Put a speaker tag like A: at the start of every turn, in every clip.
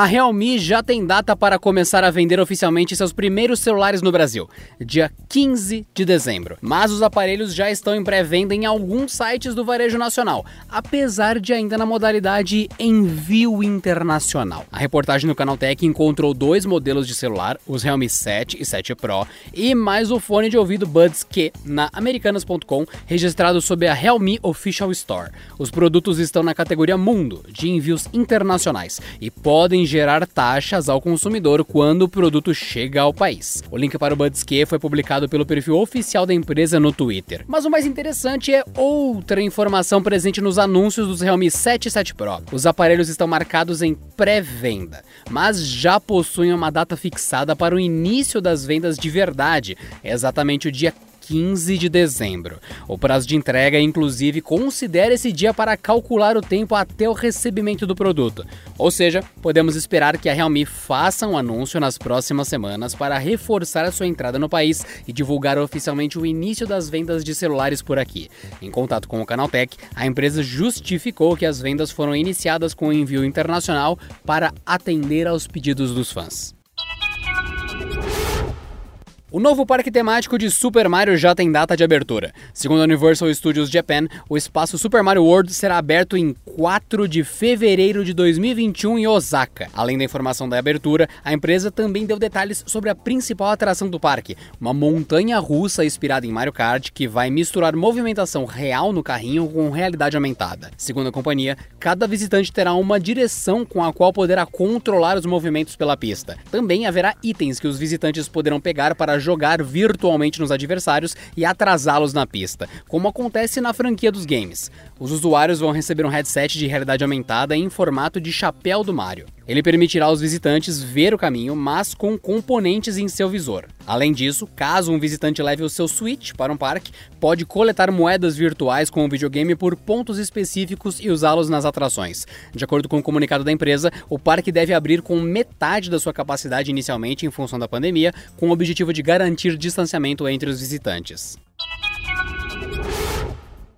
A: A Realme já tem data para começar a vender oficialmente seus primeiros celulares no Brasil, dia 15 de dezembro. Mas os aparelhos já estão em pré-venda em alguns sites do varejo nacional, apesar de ainda na modalidade envio internacional. A reportagem no Canal Tech encontrou dois modelos de celular, os Realme 7 e 7 Pro, e mais o fone de ouvido Buds Q na americanas.com, registrado sob a Realme Official Store. Os produtos estão na categoria Mundo, de envios internacionais, e podem gerar taxas ao consumidor quando o produto chega ao país. O link para o Buds Q foi publicado pelo perfil oficial da empresa no Twitter. Mas o mais interessante é outra informação presente nos anúncios dos Realme 7 e 7 Pro. Os aparelhos estão marcados em pré-venda, mas já possuem uma data fixada para o início das vendas de verdade, exatamente o dia 15 de dezembro. O prazo de entrega, inclusive, considera esse dia para calcular o tempo até o recebimento do produto. Ou seja, podemos esperar que a Realme faça um anúncio nas próximas semanas para reforçar a sua entrada no país e divulgar oficialmente o início das vendas de celulares por aqui. Em contato com o Canaltech, a empresa justificou que as vendas foram iniciadas com envio internacional para atender aos pedidos dos fãs. O novo parque temático de Super Mario já tem data de abertura. Segundo a Universal Studios Japan, o espaço Super Mario World será aberto em 4 de fevereiro de 2021 em Osaka. Além da informação da abertura, a empresa também deu detalhes sobre a principal atração do parque, uma montanha russa inspirada em Mario Kart que vai misturar movimentação real no carrinho com realidade aumentada. Segundo a companhia, cada visitante terá uma direção com a qual poderá controlar os movimentos pela pista. Também haverá itens que os visitantes poderão pegar para jogar virtualmente nos adversários e atrasá-los na pista, como acontece na franquia dos games. Os usuários vão receber um headset de realidade aumentada em formato de chapéu do Mario. Ele permitirá aos visitantes ver o caminho, mas com componentes em seu visor. Além disso, caso um visitante leve o seu Switch para um parque, pode coletar moedas virtuais com o videogame por pontos específicos e usá-los nas atrações. De acordo com o comunicado da empresa, o parque deve abrir com metade da sua capacidade inicialmente em função da pandemia, com o objetivo de garantir distanciamento entre os visitantes.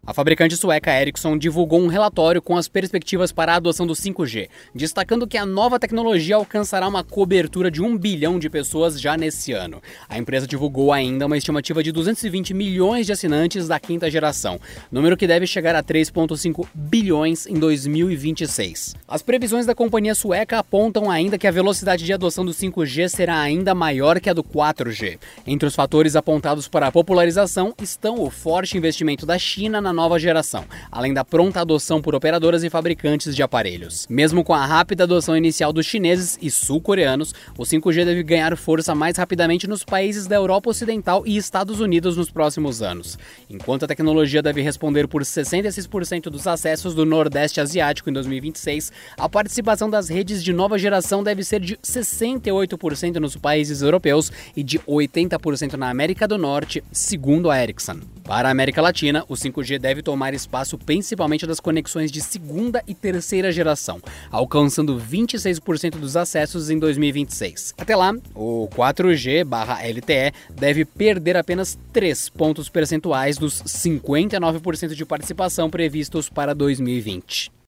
A: A fabricante sueca Ericsson divulgou um relatório com as perspectivas para a adoção do 5G, destacando que a nova tecnologia alcançará uma cobertura de 1 bilhão de pessoas já nesse ano. A empresa divulgou ainda uma estimativa de 220 milhões de assinantes da quinta geração, número que deve chegar a 3,5 bilhões em 2026. As previsões da companhia sueca apontam ainda que a velocidade de adoção do 5G será ainda maior que a do 4G. Entre os fatores apontados para a popularização estão o forte investimento da China na nova geração, além da pronta adoção por operadoras e fabricantes de aparelhos. Mesmo com a rápida adoção inicial dos chineses e sul-coreanos, o 5G deve ganhar força mais rapidamente nos países da Europa Ocidental e Estados Unidos nos próximos anos. Enquanto a tecnologia deve responder por 66% dos acessos do Nordeste Asiático em 2026, a participação das redes de nova geração deve ser de 68% nos países europeus e de 80% na América do Norte, segundo a Ericsson. Para a América Latina, o 5G deve tomar espaço principalmente das conexões de segunda e terceira geração, alcançando 26% dos acessos em 2026. Até lá, o 4G/LTE deve perder apenas 3 pontos percentuais dos 59% de participação previstos para 2020.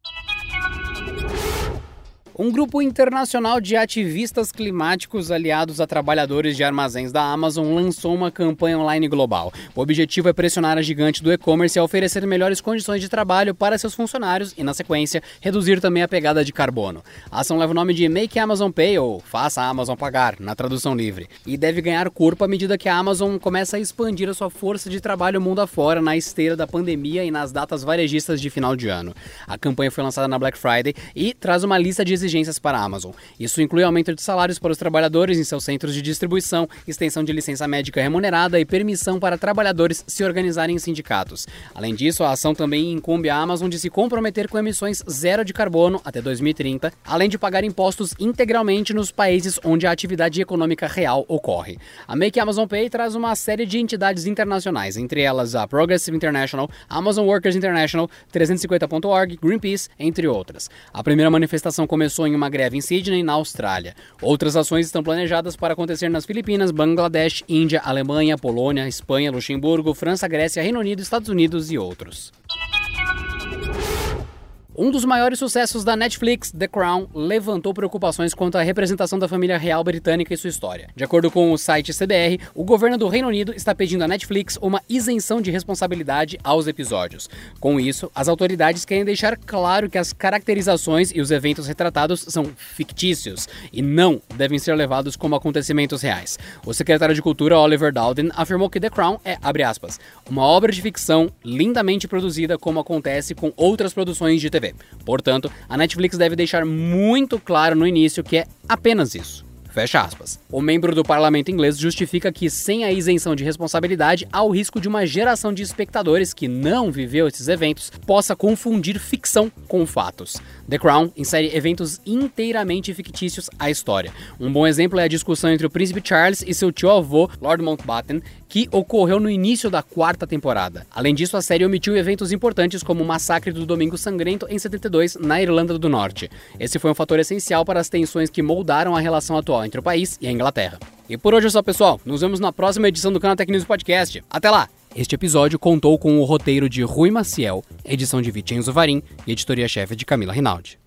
A: Um grupo internacional de ativistas climáticos aliados a trabalhadores de armazéns da Amazon lançou uma campanha online global. O objetivo é pressionar a gigante do e-commerce a oferecer melhores condições de trabalho para seus funcionários e, na sequência, reduzir também a pegada de carbono. A ação leva o nome de Make Amazon Pay ou Faça a Amazon Pagar, na tradução livre, e deve ganhar corpo à medida que a Amazon começa a expandir a sua força de trabalho mundo afora na esteira da pandemia e nas datas varejistas de final de ano. A campanha foi lançada na Black Friday e traz uma lista de exigências para a Amazon. Isso inclui aumento de salários para os trabalhadores em seus centros de distribuição, extensão de licença médica remunerada e permissão para trabalhadores se organizarem em sindicatos. Além disso, a ação também incumbe a Amazon de se comprometer com emissões zero de carbono até 2030, além de pagar impostos integralmente nos países onde a atividade econômica real ocorre. A Make Amazon Pay traz uma série de entidades internacionais, entre elas a Progressive International, Amazon Workers International, 350.org, Greenpeace, entre outras. A primeira manifestação começou em uma greve em Sydney, na Austrália. Outras ações estão planejadas para acontecer nas Filipinas, Bangladesh, Índia, Alemanha, Polônia, Espanha, Luxemburgo, França, Grécia, Reino Unido, Estados Unidos e outros. Um dos maiores sucessos da Netflix, The Crown, levantou preocupações quanto à representação da família real britânica e sua história. De acordo com o site CBR, o governo do Reino Unido está pedindo à Netflix uma isenção de responsabilidade aos episódios. Com isso, as autoridades querem deixar claro que as caracterizações e os eventos retratados são fictícios e não devem ser levados como acontecimentos reais. O secretário de Cultura, Oliver Dowden, afirmou que The Crown é, abre aspas, uma obra de ficção lindamente produzida como acontece com outras produções de TV Portanto, a Netflix deve deixar muito claro no início que é apenas isso. Fecha aspas. O membro do parlamento inglês justifica que, sem a isenção de responsabilidade, há o risco de uma geração de espectadores que não viveu esses eventos possa confundir ficção com fatos. The Crown insere eventos inteiramente fictícios à história. Um bom exemplo é a discussão entre o príncipe Charles e seu tio-avô, Lord Mountbatten, que ocorreu no início da quarta temporada. Além disso, a série omitiu eventos importantes como o massacre do Domingo Sangrento em 72 na Irlanda do Norte. Esse foi um fator essencial para as tensões que moldaram a relação atual entre o país e a Inglaterra. E por hoje é só, pessoal. Nos vemos na próxima edição do Canal News Podcast. Até lá! Este episódio contou com o roteiro de Rui Maciel, edição de Vicenzo Varim e editoria-chefe de Camila Rinaldi.